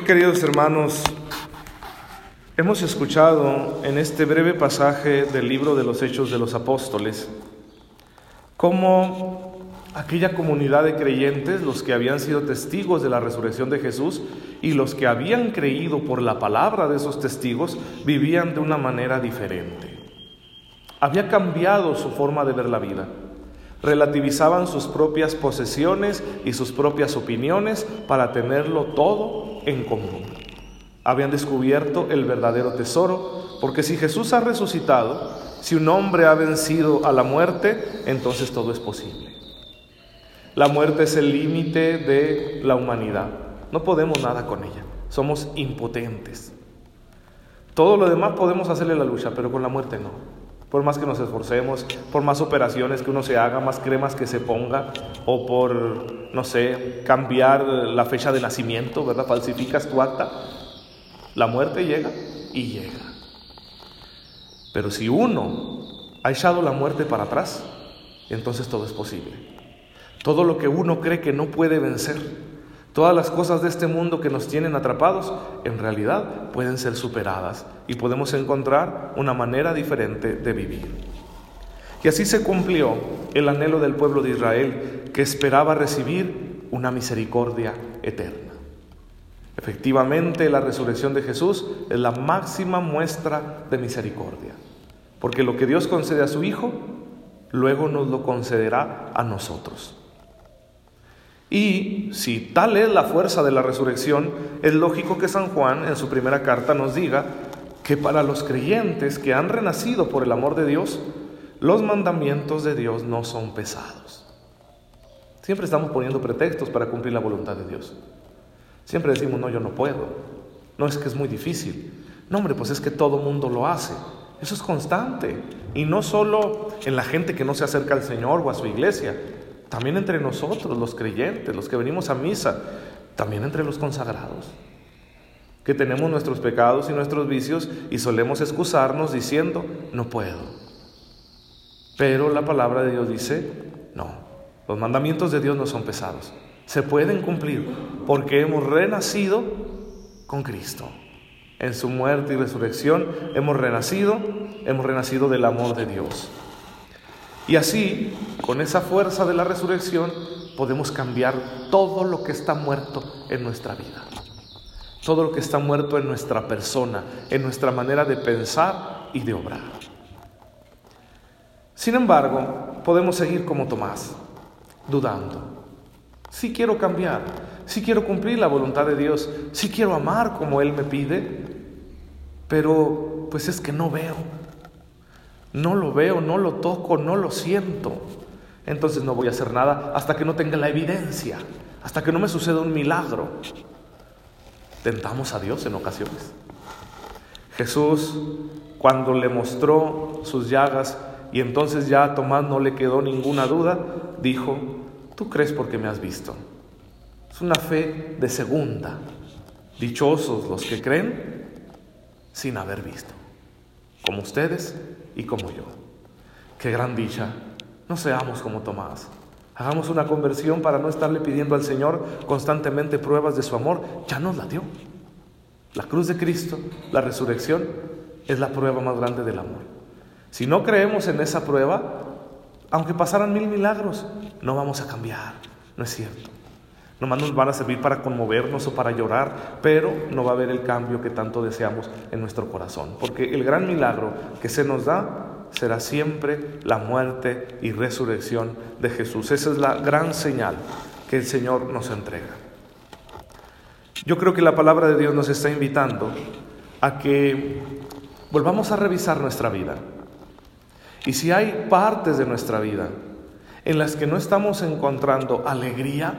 Queridos hermanos, hemos escuchado en este breve pasaje del libro de los Hechos de los Apóstoles cómo aquella comunidad de creyentes, los que habían sido testigos de la resurrección de Jesús y los que habían creído por la palabra de esos testigos, vivían de una manera diferente. Había cambiado su forma de ver la vida relativizaban sus propias posesiones y sus propias opiniones para tenerlo todo en común. Habían descubierto el verdadero tesoro, porque si Jesús ha resucitado, si un hombre ha vencido a la muerte, entonces todo es posible. La muerte es el límite de la humanidad. No podemos nada con ella. Somos impotentes. Todo lo demás podemos hacerle la lucha, pero con la muerte no por más que nos esforcemos, por más operaciones que uno se haga, más cremas que se ponga, o por, no sé, cambiar la fecha de nacimiento, ¿verdad? Falsificas tu acta, la muerte llega y llega. Pero si uno ha echado la muerte para atrás, entonces todo es posible. Todo lo que uno cree que no puede vencer, Todas las cosas de este mundo que nos tienen atrapados, en realidad pueden ser superadas y podemos encontrar una manera diferente de vivir. Y así se cumplió el anhelo del pueblo de Israel que esperaba recibir una misericordia eterna. Efectivamente, la resurrección de Jesús es la máxima muestra de misericordia, porque lo que Dios concede a su Hijo, luego nos lo concederá a nosotros. Y si tal es la fuerza de la resurrección, es lógico que San Juan en su primera carta nos diga que para los creyentes que han renacido por el amor de Dios, los mandamientos de Dios no son pesados. Siempre estamos poniendo pretextos para cumplir la voluntad de Dios. Siempre decimos, no, yo no puedo. No es que es muy difícil. No, hombre, pues es que todo mundo lo hace. Eso es constante. Y no solo en la gente que no se acerca al Señor o a su iglesia, también entre nosotros, los creyentes, los que venimos a misa, también entre los consagrados, que tenemos nuestros pecados y nuestros vicios y solemos excusarnos diciendo, no puedo. Pero la palabra de Dios dice, no, los mandamientos de Dios no son pesados, se pueden cumplir porque hemos renacido con Cristo. En su muerte y resurrección hemos renacido, hemos renacido del amor de Dios. Y así, con esa fuerza de la resurrección, podemos cambiar todo lo que está muerto en nuestra vida. Todo lo que está muerto en nuestra persona, en nuestra manera de pensar y de obrar. Sin embargo, podemos seguir como Tomás, dudando. Si quiero cambiar, si quiero cumplir la voluntad de Dios, si quiero amar como Él me pide, pero pues es que no veo, no lo veo, no lo toco, no lo siento. Entonces no voy a hacer nada hasta que no tenga la evidencia, hasta que no me suceda un milagro. Tentamos a Dios en ocasiones. Jesús, cuando le mostró sus llagas y entonces ya a Tomás no le quedó ninguna duda, dijo, tú crees porque me has visto. Es una fe de segunda. Dichosos los que creen sin haber visto, como ustedes y como yo. Qué gran dicha. No seamos como Tomás. Hagamos una conversión para no estarle pidiendo al Señor constantemente pruebas de su amor. Ya nos la dio. La cruz de Cristo, la resurrección, es la prueba más grande del amor. Si no creemos en esa prueba, aunque pasaran mil milagros, no vamos a cambiar. No es cierto. Nomás nos van a servir para conmovernos o para llorar, pero no va a haber el cambio que tanto deseamos en nuestro corazón. Porque el gran milagro que se nos da será siempre la muerte y resurrección de Jesús. Esa es la gran señal que el Señor nos entrega. Yo creo que la palabra de Dios nos está invitando a que volvamos a revisar nuestra vida. Y si hay partes de nuestra vida en las que no estamos encontrando alegría,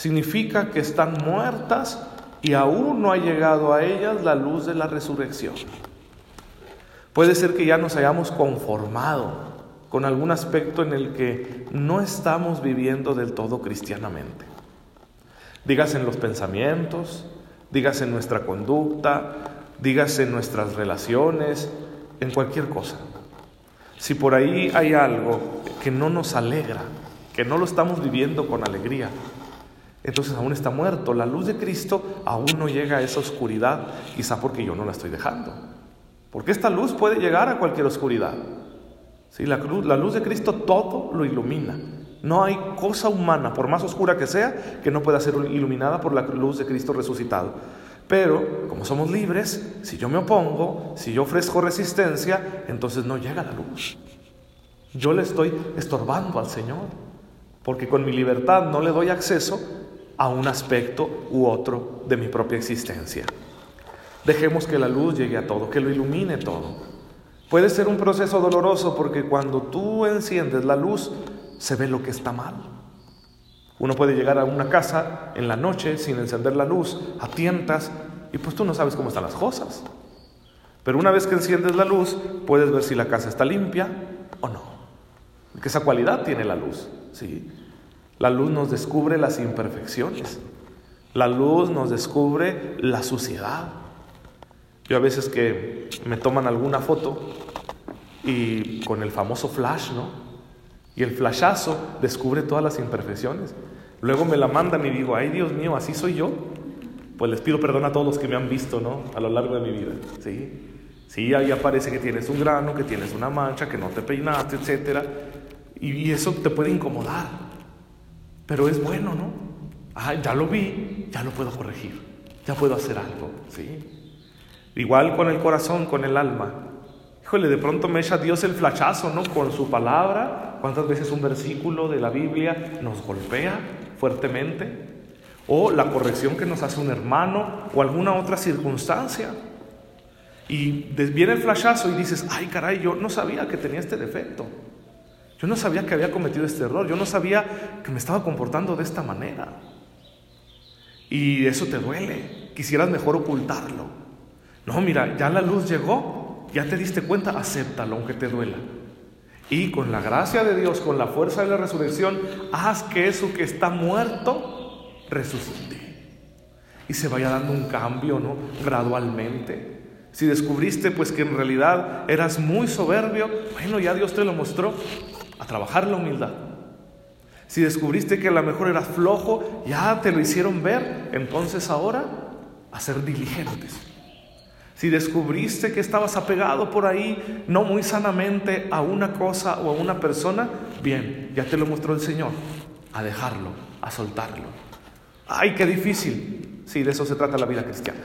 significa que están muertas y aún no ha llegado a ellas la luz de la resurrección. Puede ser que ya nos hayamos conformado con algún aspecto en el que no estamos viviendo del todo cristianamente. Dígase en los pensamientos, dígase en nuestra conducta, dígase en nuestras relaciones, en cualquier cosa. Si por ahí hay algo que no nos alegra, que no lo estamos viviendo con alegría, entonces aún está muerto. La luz de Cristo aún no llega a esa oscuridad, quizá porque yo no la estoy dejando. Porque esta luz puede llegar a cualquier oscuridad. ¿Sí? La, luz, la luz de Cristo todo lo ilumina. No hay cosa humana, por más oscura que sea, que no pueda ser iluminada por la luz de Cristo resucitado. Pero como somos libres, si yo me opongo, si yo ofrezco resistencia, entonces no llega la luz. Yo le estoy estorbando al Señor, porque con mi libertad no le doy acceso a un aspecto u otro de mi propia existencia. Dejemos que la luz llegue a todo, que lo ilumine todo. Puede ser un proceso doloroso porque cuando tú enciendes la luz se ve lo que está mal. Uno puede llegar a una casa en la noche sin encender la luz, a tientas, y pues tú no sabes cómo están las cosas. Pero una vez que enciendes la luz, puedes ver si la casa está limpia o no. Porque esa cualidad tiene la luz, ¿sí? La luz nos descubre las imperfecciones. La luz nos descubre la suciedad. Yo a veces que me toman alguna foto y con el famoso flash, ¿no? Y el flashazo descubre todas las imperfecciones. Luego me la mandan y digo, ay Dios mío, así soy yo. Pues les pido perdón a todos los que me han visto, ¿no? A lo largo de mi vida, ¿sí? Sí, ahí aparece que tienes un grano, que tienes una mancha, que no te peinaste, etc. Y eso te puede incomodar. Pero es bueno, ¿no? Ah, ya lo vi, ya lo puedo corregir, ya puedo hacer algo, ¿sí? Igual con el corazón, con el alma. Híjole, de pronto me echa Dios el flachazo, ¿no? Con su palabra. ¿Cuántas veces un versículo de la Biblia nos golpea fuertemente? O la corrección que nos hace un hermano o alguna otra circunstancia. Y viene el flachazo y dices, ay caray, yo no sabía que tenía este defecto. Yo no sabía que había cometido este error, yo no sabía que me estaba comportando de esta manera. Y eso te duele, quisieras mejor ocultarlo. No, mira, ya la luz llegó, ya te diste cuenta, acéptalo aunque te duela. Y con la gracia de Dios, con la fuerza de la resurrección, haz que eso que está muerto resucite. Y se vaya dando un cambio, ¿no? Gradualmente. Si descubriste pues que en realidad eras muy soberbio, bueno, ya Dios te lo mostró, a trabajar la humildad. Si descubriste que a lo mejor eras flojo, ya te lo hicieron ver, entonces ahora a ser diligentes. Si descubriste que estabas apegado por ahí, no muy sanamente, a una cosa o a una persona, bien, ya te lo mostró el Señor, a dejarlo, a soltarlo. ¡Ay, qué difícil! Sí, de eso se trata la vida cristiana.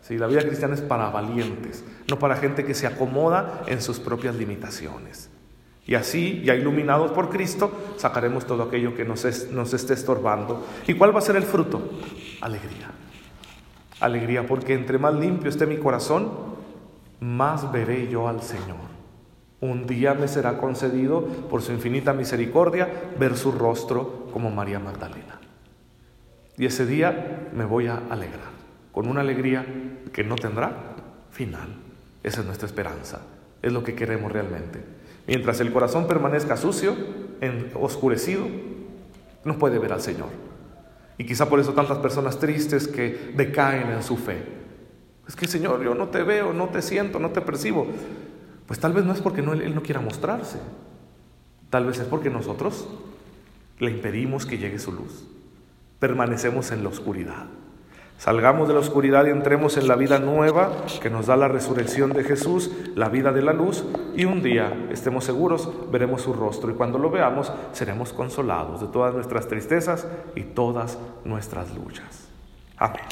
Sí, la vida cristiana es para valientes, no para gente que se acomoda en sus propias limitaciones. Y así, ya iluminados por Cristo, sacaremos todo aquello que nos, nos esté estorbando. ¿Y cuál va a ser el fruto? Alegría. Alegría, porque entre más limpio esté mi corazón, más veré yo al Señor. Un día me será concedido, por su infinita misericordia, ver su rostro como María Magdalena. Y ese día me voy a alegrar, con una alegría que no tendrá final. Esa es nuestra esperanza, es lo que queremos realmente. Mientras el corazón permanezca sucio, oscurecido, no puede ver al Señor. Y quizá por eso tantas personas tristes que decaen en su fe. Es que Señor, yo no te veo, no te siento, no te percibo. Pues tal vez no es porque Él no quiera mostrarse. Tal vez es porque nosotros le impedimos que llegue su luz. Permanecemos en la oscuridad. Salgamos de la oscuridad y entremos en la vida nueva que nos da la resurrección de Jesús, la vida de la luz, y un día, estemos seguros, veremos su rostro y cuando lo veamos seremos consolados de todas nuestras tristezas y todas nuestras luchas. Amén.